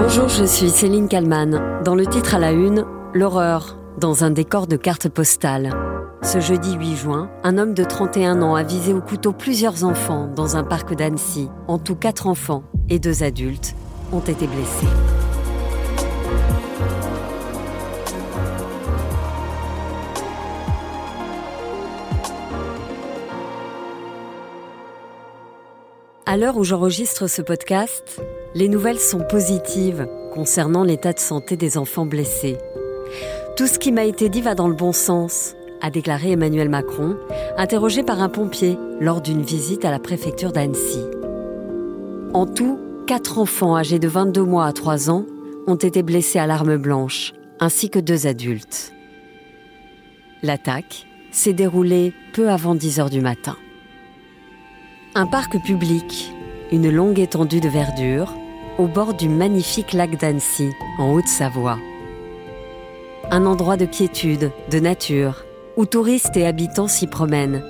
Bonjour, je suis Céline Kalman. Dans le titre à la une, l'horreur, dans un décor de cartes postales. Ce jeudi 8 juin, un homme de 31 ans a visé au couteau plusieurs enfants dans un parc d'Annecy. En tout, quatre enfants et deux adultes ont été blessés. À l'heure où j'enregistre ce podcast, les nouvelles sont positives concernant l'état de santé des enfants blessés. Tout ce qui m'a été dit va dans le bon sens, a déclaré Emmanuel Macron, interrogé par un pompier lors d'une visite à la préfecture d'Annecy. En tout, quatre enfants âgés de 22 mois à 3 ans ont été blessés à l'arme blanche, ainsi que deux adultes. L'attaque s'est déroulée peu avant 10 heures du matin. Un parc public, une longue étendue de verdure, au bord du magnifique lac d'Annecy, en Haute-Savoie. Un endroit de quiétude, de nature, où touristes et habitants s'y promènent,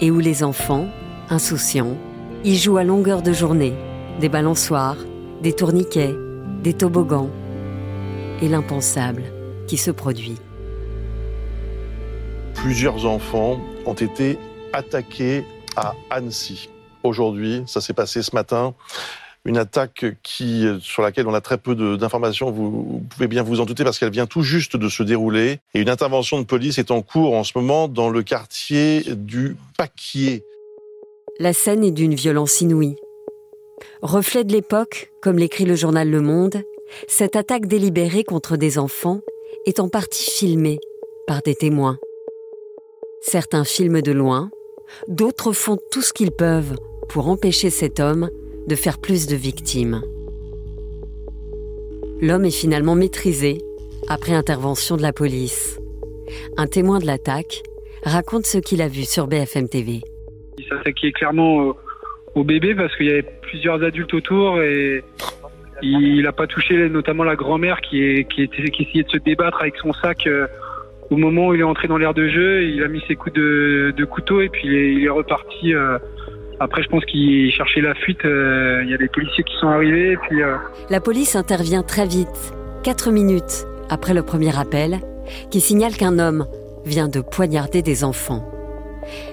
et où les enfants, insouciants, y jouent à longueur de journée, des balançoires, des tourniquets, des toboggans, et l'impensable qui se produit. Plusieurs enfants ont été attaqués à Annecy aujourd'hui. Ça s'est passé ce matin. Une attaque qui, sur laquelle on a très peu d'informations, vous, vous, pouvez bien vous en douter parce qu'elle vient tout juste de se dérouler. Et une intervention de police est en cours en ce moment dans le quartier du Paquier. La scène est d'une violence inouïe. Reflet de l'époque, comme l'écrit le journal Le Monde, cette attaque délibérée contre des enfants est en partie filmée par des témoins. Certains filment de loin, d'autres font tout ce qu'ils peuvent pour empêcher cet homme de faire plus de victimes. L'homme est finalement maîtrisé après intervention de la police. Un témoin de l'attaque raconte ce qu'il a vu sur BFM TV. Il s'attaquait clairement au bébé parce qu'il y avait plusieurs adultes autour et il n'a pas touché notamment la grand-mère qui, qui, essayait de se débattre avec son sac euh, au moment où il est entré dans l'air de jeu. Il a mis ses coups de, couteau et puis il est, il est reparti euh, après, je pense qu'il cherchait la fuite. Euh, il y a des policiers qui sont arrivés. puis, euh, La police intervient très vite, 4 minutes après le premier appel, qui signale qu'un homme vient de poignarder des enfants.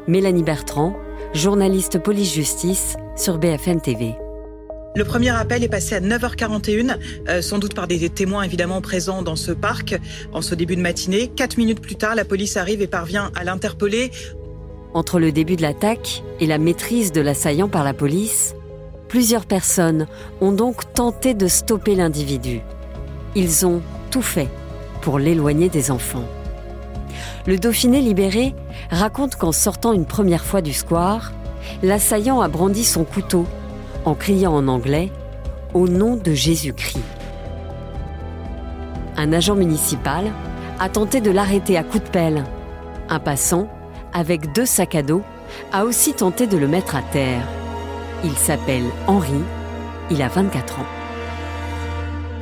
Mélanie Bertrand, journaliste police-justice sur BFM TV. Le premier appel est passé à 9h41, euh, sans doute par des témoins évidemment présents dans ce parc en ce début de matinée. Quatre minutes plus tard, la police arrive et parvient à l'interpeller. Entre le début de l'attaque et la maîtrise de l'assaillant par la police, plusieurs personnes ont donc tenté de stopper l'individu. Ils ont tout fait pour l'éloigner des enfants. Le Dauphiné libéré raconte qu'en sortant une première fois du square, l'assaillant a brandi son couteau en criant en anglais Au nom de Jésus-Christ. Un agent municipal a tenté de l'arrêter à coups de pelle. Un passant avec deux sacs à dos, a aussi tenté de le mettre à terre. Il s'appelle Henri, il a 24 ans.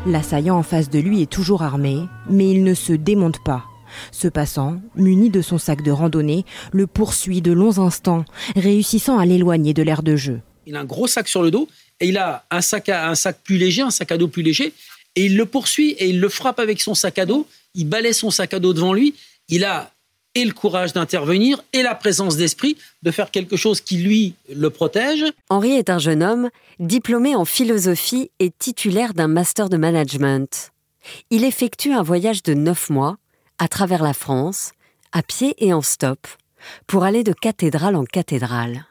L'assaillant en face de lui est toujours armé, mais il ne se démonte pas. Ce passant, muni de son sac de randonnée, le poursuit de longs instants, réussissant à l'éloigner de l'air de jeu. Il a un gros sac sur le dos et il a un sac, à, un sac plus léger, un sac à dos plus léger, et il le poursuit et il le frappe avec son sac à dos. Il balaie son sac à dos devant lui. Il a et le courage d'intervenir et la présence d'esprit de faire quelque chose qui, lui, le protège. Henri est un jeune homme diplômé en philosophie et titulaire d'un master de management. Il effectue un voyage de neuf mois à travers la France, à pied et en stop, pour aller de cathédrale en cathédrale.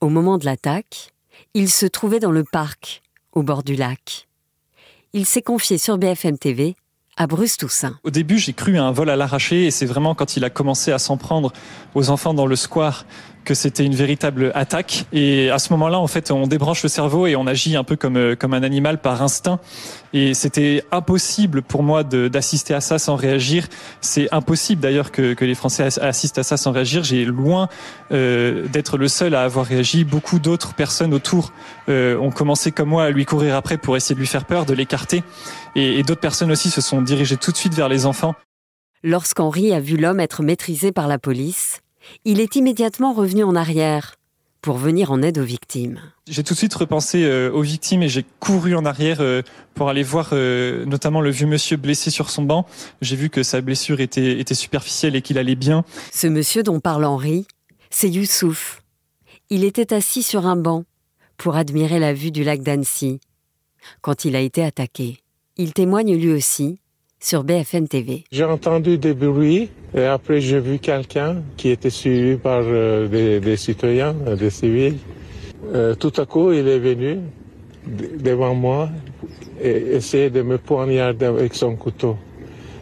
Au moment de l'attaque, il se trouvait dans le parc, au bord du lac. Il s'est confié sur BFM TV Au début, j'ai cru à un vol à l'arraché et c'est vraiment quand il a commencé à s'en prendre aux enfants dans le square que c'était une véritable attaque. Et à ce moment-là, en fait, on débranche le cerveau et on agit un peu comme, euh, comme un animal par instinct. Et c'était impossible pour moi d'assister à ça sans réagir. C'est impossible d'ailleurs que, que, les Français assistent à ça sans réagir. J'ai loin euh, d'être le seul à avoir réagi. Beaucoup d'autres personnes autour euh, ont commencé comme moi à lui courir après pour essayer de lui faire peur, de l'écarter. Et, et d'autres personnes aussi se sont dirigées tout de suite vers les enfants. Lorsqu'Henri a vu l'homme être maîtrisé par la police, il est immédiatement revenu en arrière pour venir en aide aux victimes. J'ai tout de suite repensé euh, aux victimes et j'ai couru en arrière euh, pour aller voir euh, notamment le vieux monsieur blessé sur son banc. J'ai vu que sa blessure était, était superficielle et qu'il allait bien. Ce monsieur dont parle Henri, c'est Youssouf. Il était assis sur un banc pour admirer la vue du lac d'Annecy quand il a été attaqué. Il témoigne lui aussi J'ai entendu des bruits et après j'ai vu quelqu'un qui était suivi par euh, des, citoyens, euh, des civils. Euh, tout à coup, il est venu devant moi et essayait de me poignarder avec son couteau.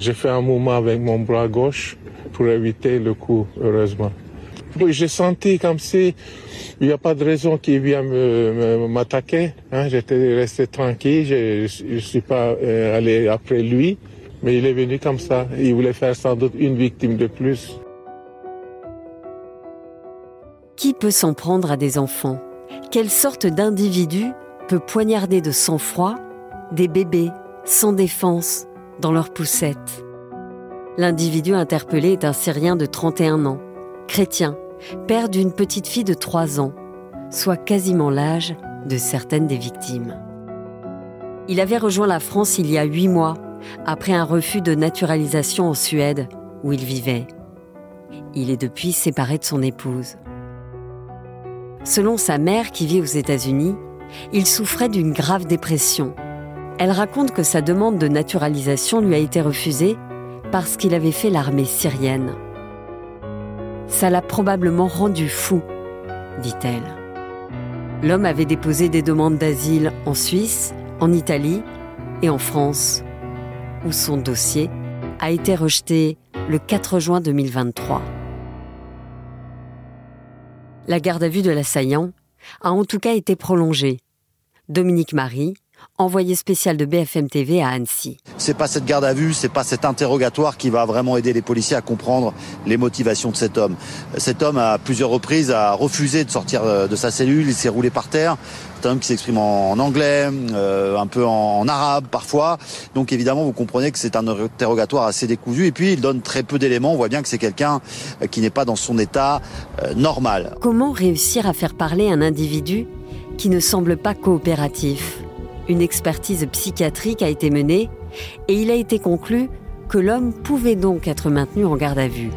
J'ai fait un mouvement avec mon bras gauche pour éviter le coup, heureusement. J'ai senti comme si il n'y a pas de raison qu'il vienne m'attaquer. Hein. J'étais resté tranquille, je ne suis pas allé après lui. Mais il est venu comme ça. Il voulait faire sans doute une victime de plus. Qui peut s'en prendre à des enfants? Quelle sorte d'individu peut poignarder de sang-froid des bébés sans défense dans leur poussette? L'individu interpellé est un Syrien de 31 ans, chrétien, père d'une petite fille de 3 ans, soit quasiment l'âge de certaines des victimes. Il avait rejoint la France il y a 8 mois après un refus de naturalisation en Suède, où il vivait. Il est depuis séparé de son épouse. Selon sa mère qui vit aux États-Unis, il souffrait d'une grave dépression. Elle raconte que sa demande de naturalisation lui a été refusée parce qu'il avait fait l'armée syrienne. Ça l'a probablement rendu fou, dit-elle. L'homme avait déposé des demandes d'asile en Suisse, en Italie et en France où son dossier a été rejeté le 4 juin 2023. La garde à vue de l'assaillant a en tout cas été prolongée. Dominique Marie, envoyé spécial de BFM TV à Annecy. C'est pas cette garde à vue, c'est pas cet interrogatoire qui va vraiment aider les policiers à comprendre les motivations de cet homme. Cet homme, à plusieurs reprises, a refusé de sortir euh, de sa cellule, il s'est roulé par terre. Homme qui s'exprime en anglais, euh, un peu en arabe parfois. Donc évidemment, vous comprenez que c'est un interrogatoire assez décousu. Et puis, il donne très peu d'éléments. On voit bien que c'est quelqu'un euh, qui n'est pas dans son état normal. Comment réussir à faire parler un individu qui ne semble pas coopératif? Une expertise psychiatrique a été menée et il a été conclu que l'homme pouvait donc être maintenu en garde à vue.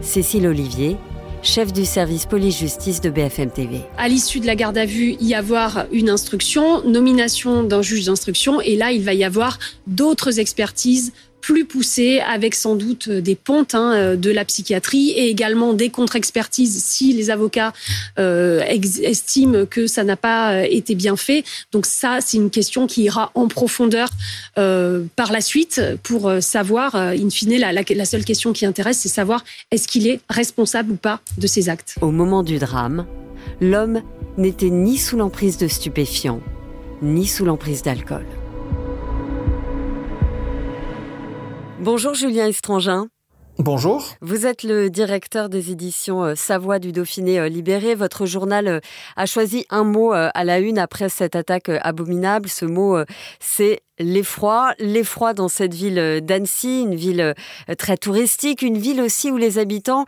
Cécile Olivier, chef du service police-justice de BFM TV. À l'issue de la garde à vue, y avoir une instruction, nomination d'un juge d'instruction, et là, il va y avoir d'autres expertises plus poussé, avec sans doute des pontes hein, euh, de la psychiatrie et également des contre-expertises si les avocats euh, estiment que ça n'a pas euh, été bien fait. Donc ça, c'est une question qui ira en profondeur par la suite pour savoir, in fine, la, la, seule question qui intéresse, c'est savoir est-ce qu'il est responsable ou pas de ces actes. Au moment du drame, l'homme n'était ni sous l'emprise de stupéfiants, ni sous l'emprise d'alcool. Bonjour Julien Estrangin. Bonjour. Vous êtes le directeur des éditions euh, Savoie du Dauphiné euh, Libéré. Votre journal euh, a choisi un mot à la une après cette attaque abominable. Ce mot, c'est l'effroi. L'effroi dans cette ville d'Annecy, une ville très touristique, une ville aussi où les habitants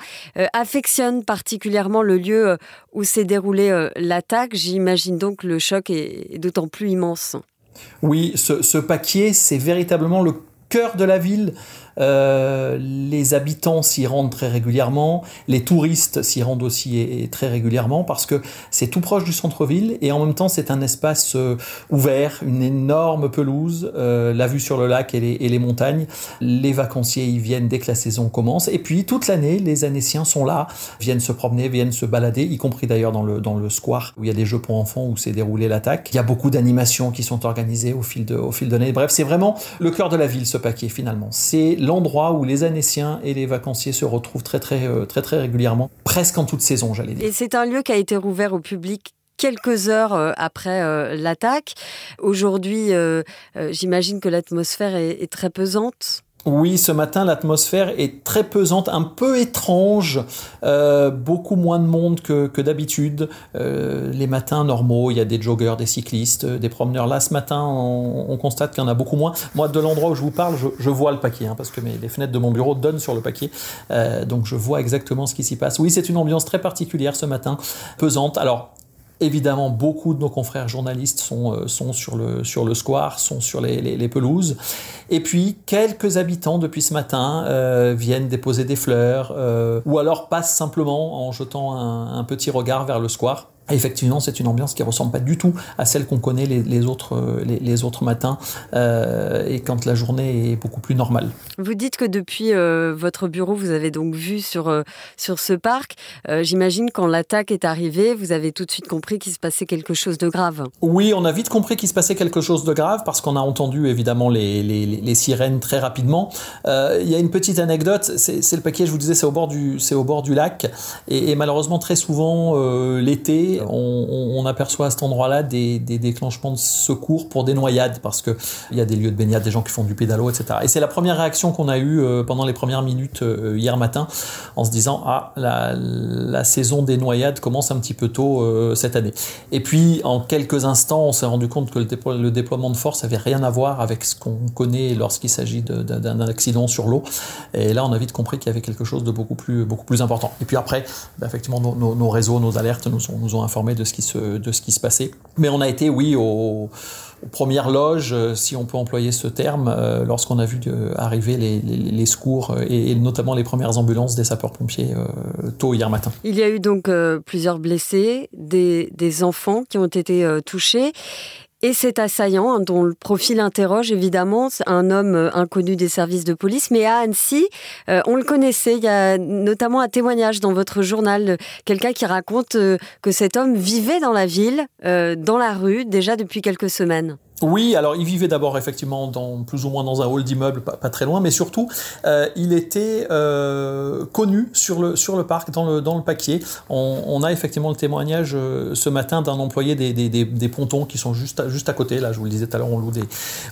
affectionnent particulièrement le lieu où s'est déroulée l'attaque. J'imagine donc le choc est d'autant plus immense. Oui, ce, ce paquier, c'est véritablement le cœur de la ville euh, les habitants s'y rendent très régulièrement, les touristes s'y rendent aussi très régulièrement parce que c'est tout proche du centre-ville et en même temps c'est un espace euh, ouvert, une énorme pelouse, euh, la vue sur le lac et les, montagnes. Les vacanciers y viennent dès que la saison commence et puis toute l'année les Annéciens sont là, viennent se promener, viennent se balader, y compris d'ailleurs dans le, dans le square où il y a des jeux pour enfants où s'est déroulé l'attaque. Il y a beaucoup d'animations qui sont organisées au fil de, au fil de l'année. Bref, c'est vraiment le cœur de la ville ce paquet finalement. C'est l'endroit où les Annéciens et les vacanciers se retrouvent très très euh, très très régulièrement, presque en toute saison, j'allais dire. Et c'est un lieu qui a été rouvert au public quelques heures euh, après euh, l'attaque. Aujourd'hui, j'imagine que l'atmosphère est, très pesante. Oui, ce matin, l'atmosphère est très pesante, un peu étrange, euh, beaucoup moins de monde que, que d'habitude. Euh, les matins normaux, il y a des joggeurs, des cyclistes, des promeneurs. Là, ce matin, on, on constate qu'il y en a beaucoup moins. Moi, de l'endroit où je vous parle, je, vois le paquet, hein, parce que mes, les fenêtres de mon bureau donnent sur le paquet. Euh, donc, je vois exactement ce qui s'y passe. Oui, c'est une ambiance très particulière ce matin, pesante. Alors, Évidemment, beaucoup de nos confrères journalistes sont, euh, sur, le, square, sont sur les, pelouses. Et puis, quelques habitants depuis ce matin euh, viennent déposer des fleurs euh, ou alors passent simplement en jetant un petit regard vers le square. Et effectivement, c'est une ambiance qui ressemble pas du tout à celle qu'on connaît les, les autres, les, les, autres matins euh, et quand la journée est beaucoup plus normale. Vous dites que depuis euh, votre bureau, vous avez donc vu sur, euh, sur ce parc. Euh, J'imagine quand l'attaque est arrivée, vous avez tout de suite compris qu'il se passait quelque chose de grave. Oui, on a vite compris qu'il se passait quelque chose de grave parce qu'on a entendu évidemment les, les, sirènes très rapidement. Euh, il y a une petite anecdote, c'est le paquet, je vous disais, c'est au, bord du, au bord du lac et, et malheureusement très souvent l'été, on, aperçoit à cet endroit-là des, déclenchements de secours pour des noyades parce qu'il y a des lieux de baignade, des gens qui font du pédalo, etc. Et c'est la première réaction qu'on a eue euh, pendant les premières minutes euh, hier matin en se disant Ah, la, saison des noyades commence un petit peu tôt euh, cette année. Et puis, en quelques instants, on s'est rendu compte que le, déplo le, déploiement de force avait rien à voir avec ce qu'on connaît lorsqu'il s'agit d'un accident sur l'eau. Et là, on a vite compris qu'il y avait quelque chose de beaucoup plus, important. Et puis après, bah, effectivement, nos, réseaux, nos alertes nous ont informé de ce qui se, de ce qui se passait. Mais on a été, oui, au, aux premières loges, euh, si on peut employer ce terme, euh, lorsqu'on a vu euh, arriver les, les, secours et, et, notamment les premières ambulances des sapeurs-pompiers euh, tôt hier matin. Il y a eu donc euh, plusieurs blessés, des, des enfants qui ont été euh, touchés. Et cet assaillant, hein, dont le profil interroge évidemment, un homme euh, inconnu des services de police, mais à Annecy, euh, on le connaissait. Il y a notamment un témoignage dans votre journal, quelqu'un qui raconte euh, que cet homme vivait dans la ville, dans la rue, déjà depuis quelques semaines. Oui, alors il vivait d'abord effectivement dans plus ou moins dans un hall d'immeuble, pas, très loin, mais surtout euh, il était euh, connu sur le sur le parc, dans le dans le paquier. On, a effectivement le témoignage euh, ce matin d'un employé des, des, des, pontons qui sont juste à, juste à côté. Là, je vous le disais tout à l'heure, on loue des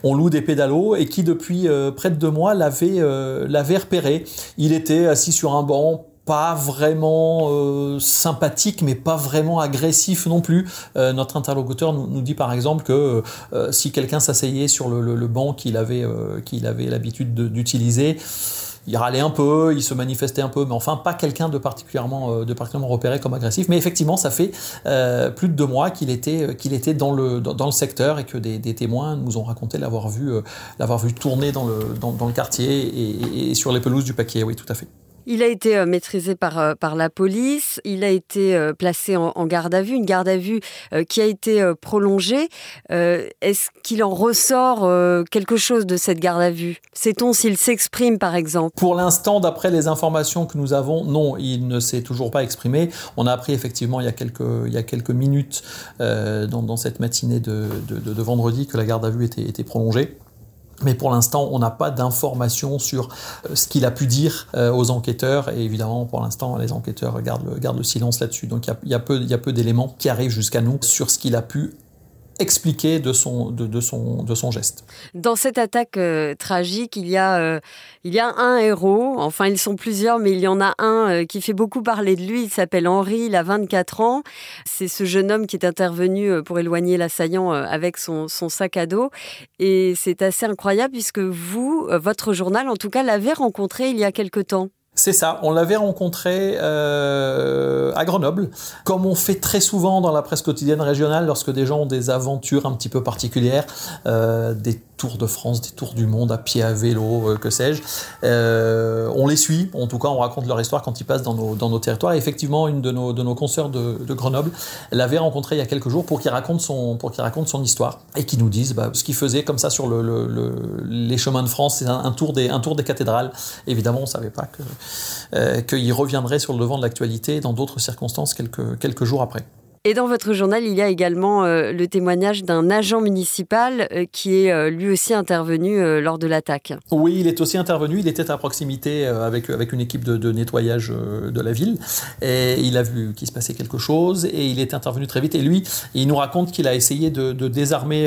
on loue des pédalos et qui depuis euh, près de deux mois l'avait euh, l'avait repéré. Il était assis sur un banc pas vraiment euh, sympathique, mais pas vraiment agressif non plus. Euh, notre interlocuteur nous, nous, dit par exemple que euh, si quelqu'un s'asseyait sur le, le, banc qu'il avait, qu'il avait l'habitude d'utiliser, il râlait un peu, il se manifestait un peu, mais enfin pas quelqu'un de particulièrement, de particulièrement repéré comme agressif. Mais effectivement, ça fait plus de deux mois qu'il était, qu'il était dans le, dans, le secteur et que des, des témoins nous ont raconté l'avoir vu, l'avoir vu tourner dans le, dans, le quartier et, et sur les pelouses du paquet. Oui, tout à fait. Il a été euh, maîtrisé par, euh, par la police, il a été euh, placé en, garde à vue, une garde à vue qui a été prolongée. Est-ce qu'il en ressort quelque chose de cette garde à vue? Sait-on s'il s'exprime par exemple? Pour l'instant, d'après les informations que nous avons, non, il ne s'est toujours pas exprimé. On a appris effectivement il y a quelques, il y a quelques minutes dans, cette matinée de, de, vendredi que la garde à vue était prolongée. Mais pour l'instant, on n'a pas d'informations sur euh, ce qu'il a pu dire euh, aux enquêteurs. Et évidemment, pour l'instant, les enquêteurs gardent le, silence là-dessus. Donc il y a peu d'éléments qui arrivent jusqu'à nous sur ce qu'il a pu expliqué de son, de, son, de son geste. Dans cette attaque euh, tragique, il y, a, euh, il y a un héros, enfin ils sont plusieurs, mais il y en a un euh, qui fait beaucoup parler de lui, il s'appelle Henri, il a 24 ans. C'est ce jeune homme qui est intervenu pour éloigner l'assaillant avec son, son, sac à dos. Et c'est assez incroyable puisque vous, votre journal en tout cas, l'avez rencontré il y a quelque temps. C'est ça, on l'avait rencontré euh, à Grenoble, comme on fait très souvent dans la presse quotidienne régionale lorsque des gens ont des aventures un petit peu particulières, euh, des tours de France, des tours du monde à pied, à vélo, euh, que sais-je. Euh, on les suit, en tout cas on raconte leur histoire quand ils passent dans nos, dans nos territoires. Et effectivement, une de nos, de nos consoeurs de, de Grenoble l'avait rencontré il y a quelques jours pour qu'il raconte son, pour qu'il raconte son histoire et qui nous dise bah, ce qu'il faisait comme ça sur le, le, le, les chemins de France, c'est un, tour des, un tour des cathédrales. Évidemment, on savait pas que euh, qu'il reviendrait sur le devant de l'actualité dans d'autres circonstances quelques, quelques jours après. Et dans votre journal, il y a également euh, le témoignage d'un agent municipal euh, qui est euh, lui aussi intervenu lors de l'attaque. Oui, il est aussi intervenu. Il était à proximité avec, avec une équipe de, nettoyage de la ville. Et il a vu qu'il se passait quelque chose et il est intervenu très vite. Et lui, il nous raconte qu'il a essayé de, désarmer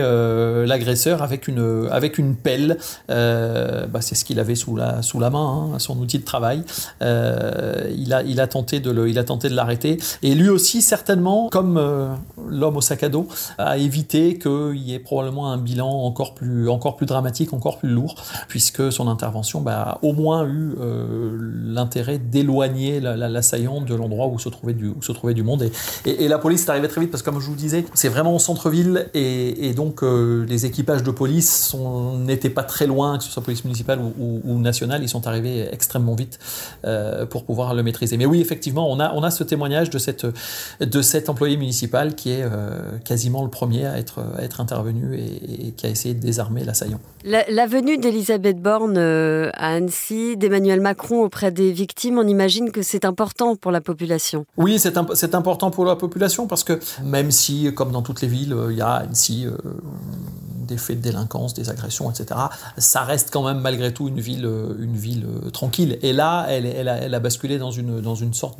l'agresseur avec une, avec une pelle. Bah, c'est ce qu'il avait sous la, sous la main, hein, son outil de travail. il, a, il, a tenté de l'arrêter. Et lui aussi, certainement, euh, l'homme au sac à dos, a évité qu'il y ait probablement un bilan encore plus, encore plus dramatique, encore plus lourd, puisque son intervention bah, a au moins eu euh, l'intérêt d'éloigner l'assaillant de l'endroit où se trouvait du, où se trouvait du monde. Et, la police est arrivée très vite parce que, comme je vous disais, c'est vraiment au centre-ville et, donc euh, les équipages de police n'étaient pas très loin, que ce soit police municipale ou, nationale, ils sont arrivés extrêmement vite pour pouvoir le maîtriser. Mais oui, effectivement, on a, on a ce témoignage de, cette, de cet municipal qui est euh, quasiment le premier à être, à être intervenu et, qui a essayé de désarmer l'assaillant. La, venue d'Elisabeth Borne euh, à Annecy, d'Emmanuel Macron auprès des victimes, on imagine que c'est important pour la population. Oui, c'est important pour la population parce que même si, comme dans toutes les villes, il y a Annecy des faits de délinquance, des agressions, etc. Ça reste quand même malgré tout une ville, euh, une ville euh, tranquille. Et là, elle, a, basculé dans une, sorte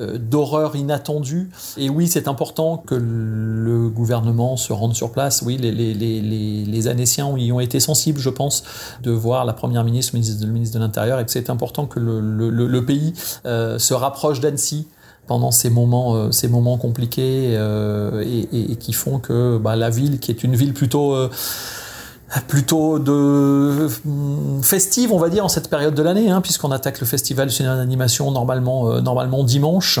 euh, d'horreur inattendue. Et oui, c'est important que le gouvernement se rende sur place. Oui, les, les, Annéciens y ont été sensibles, je pense, de voir la Première ministre, le ministre de, l'Intérieur, et que c'est important que le pays se rapproche d'Annecy pendant ces moments, euh, ces moments compliqués euh, et, qui font que bah, la ville, qui est une ville plutôt euh, plutôt de festive, on va dire, en cette période de l'année, hein, puisqu'on attaque le festival du cinéma d'animation normalement, normalement dimanche,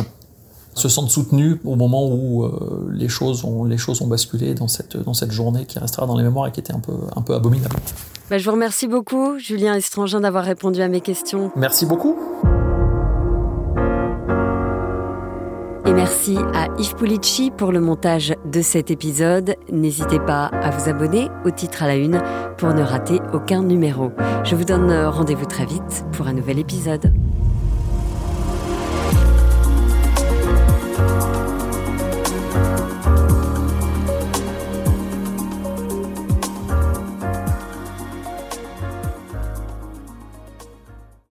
se sentent soutenus au moment où les, choses ont, les choses ont basculé dans cette, dans cette journée qui restera dans les mémoires et qui était un peu, un peu abominable. Bah, je vous remercie beaucoup, Julien Estrangin, d'avoir répondu à mes questions. Merci beaucoup. Merci à Yves Pulici pour le montage de cet épisode. N'hésitez pas à vous abonner au titre à la une pour ne rater aucun numéro. Je vous donne rendez-vous très vite pour un nouvel épisode.